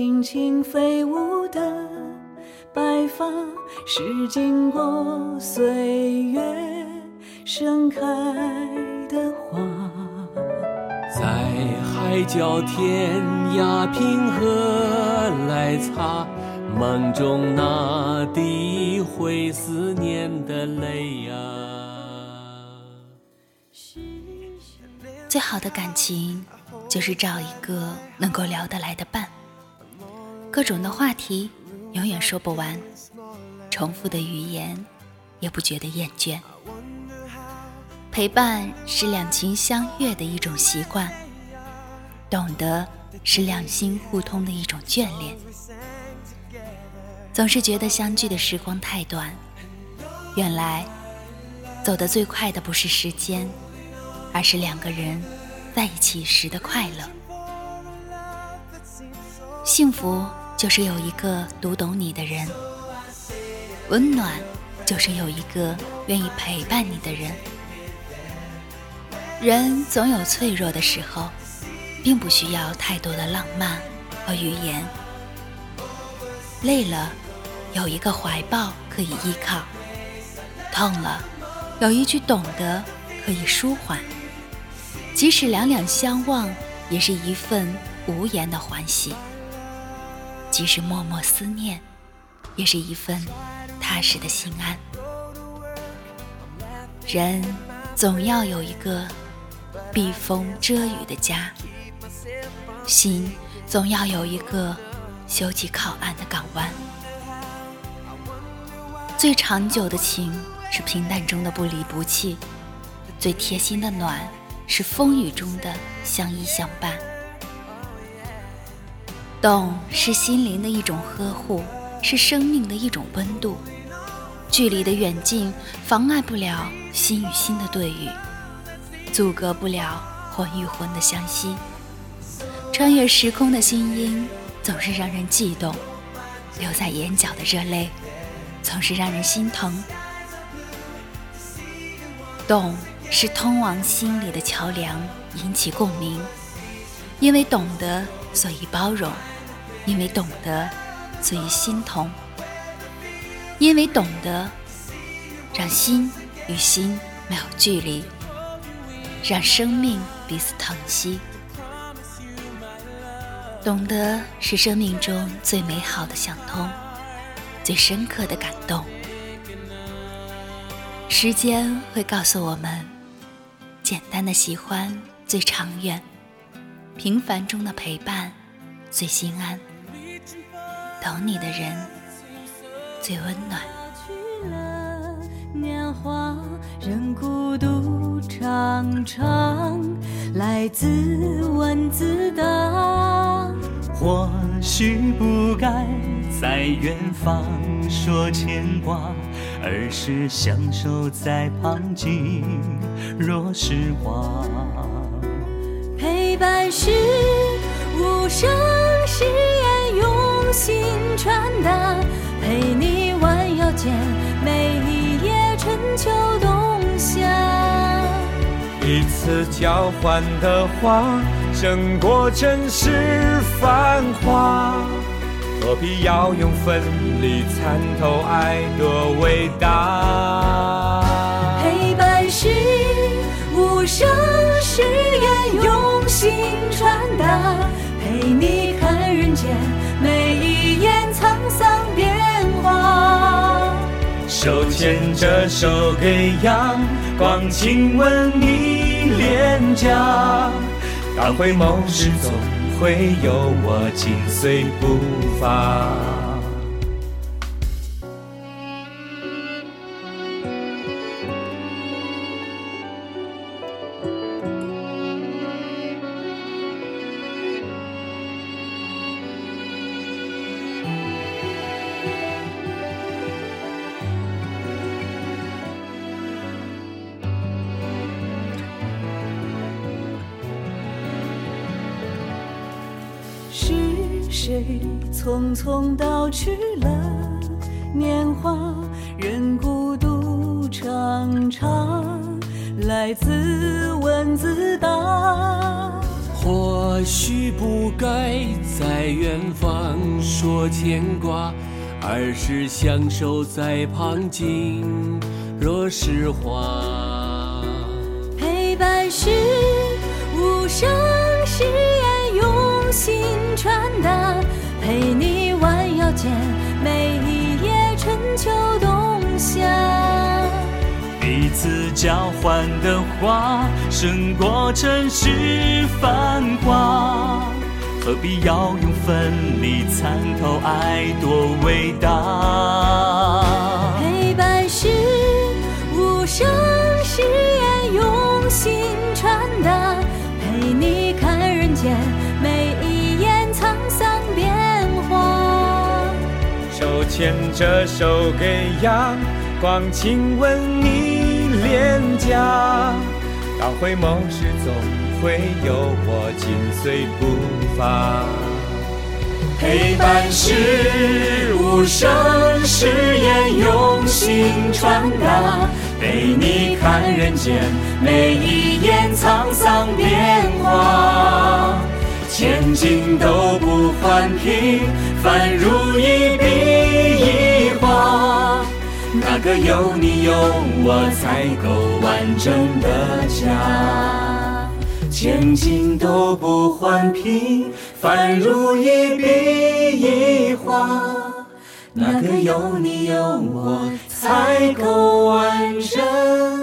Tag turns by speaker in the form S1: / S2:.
S1: 轻轻飞舞的白发，是经过岁月盛开的花。
S2: 在海角天涯，凭何来擦梦中那滴会思念的泪呀？
S3: 最好的感情，就是找一个能够聊得来的伴。各种的话题，永远说不完；重复的语言，也不觉得厌倦。陪伴是两情相悦的一种习惯，懂得是两心互通的一种眷恋。总是觉得相聚的时光太短，原来走得最快的不是时间，而是两个人在一起时的快乐。幸福就是有一个读懂你的人，温暖就是有一个愿意陪伴你的人。人总有脆弱的时候，并不需要太多的浪漫和语言。累了，有一个怀抱可以依靠；痛了，有一句懂得可以舒缓。即使两两相望，也是一份无言的欢喜；即使默默思念，也是一份踏实的心安。人总要有一个。避风遮雨的家，心总要有一个休憩靠岸的港湾。最长久的情是平淡中的不离不弃，最贴心的暖是风雨中的相依相伴。懂是心灵的一种呵护，是生命的一种温度。距离的远近妨碍不了心与心的对语。阻隔不了魂与魂的相吸，穿越时空的心音总是让人悸动，留在眼角的热泪总是让人心疼。懂是通往心里的桥梁，引起共鸣。因为懂得，所以包容；因为懂得，所以心同；因为懂得，让心与心没有距离。让生命彼此疼惜，懂得是生命中最美好的相通，最深刻的感动。时间会告诉我们，简单的喜欢最长远，平凡中的陪伴最心安，懂你的人最温
S1: 暖。年华任孤独长长来自问自答。
S4: 或许不该在远方说牵挂，而是相守在旁静若时话。
S1: 陪伴是无声誓言，用心传达，陪你弯腰间每一夜春秋冬夏。
S5: 一次交换的话，胜过尘世繁华。何必要用奋力参透爱的伟大？
S1: 陪伴是无声誓言，陪你看人间每一眼沧桑变化。
S4: 手牵着手，给阳光亲吻你。脸颊，当回眸时，总会有我紧随步伐。
S1: 谁匆匆道去了年华？任孤独长长，来自问自答。
S2: 或许不该在远方说牵挂，而是相守在旁静若是花。
S1: 陪伴是无声誓言，用心传达，陪你弯腰间每一夜春秋冬夏。
S4: 彼此交换的话，胜过尘世繁华。何必要用分离参透爱多伟大？
S1: 陪伴是无声誓言，用心传达，陪你看人间
S5: 牵着手给阳光亲吻你脸颊，当回眸时总会有我紧随步伐。
S4: 陪伴是无声誓言，用心传达，陪你看人间每一眼沧桑变化。千金都不换平凡如一笔一画，那个有你有我才够完整的家。千金都不换平凡如一笔一画，那个有你有我才够完整。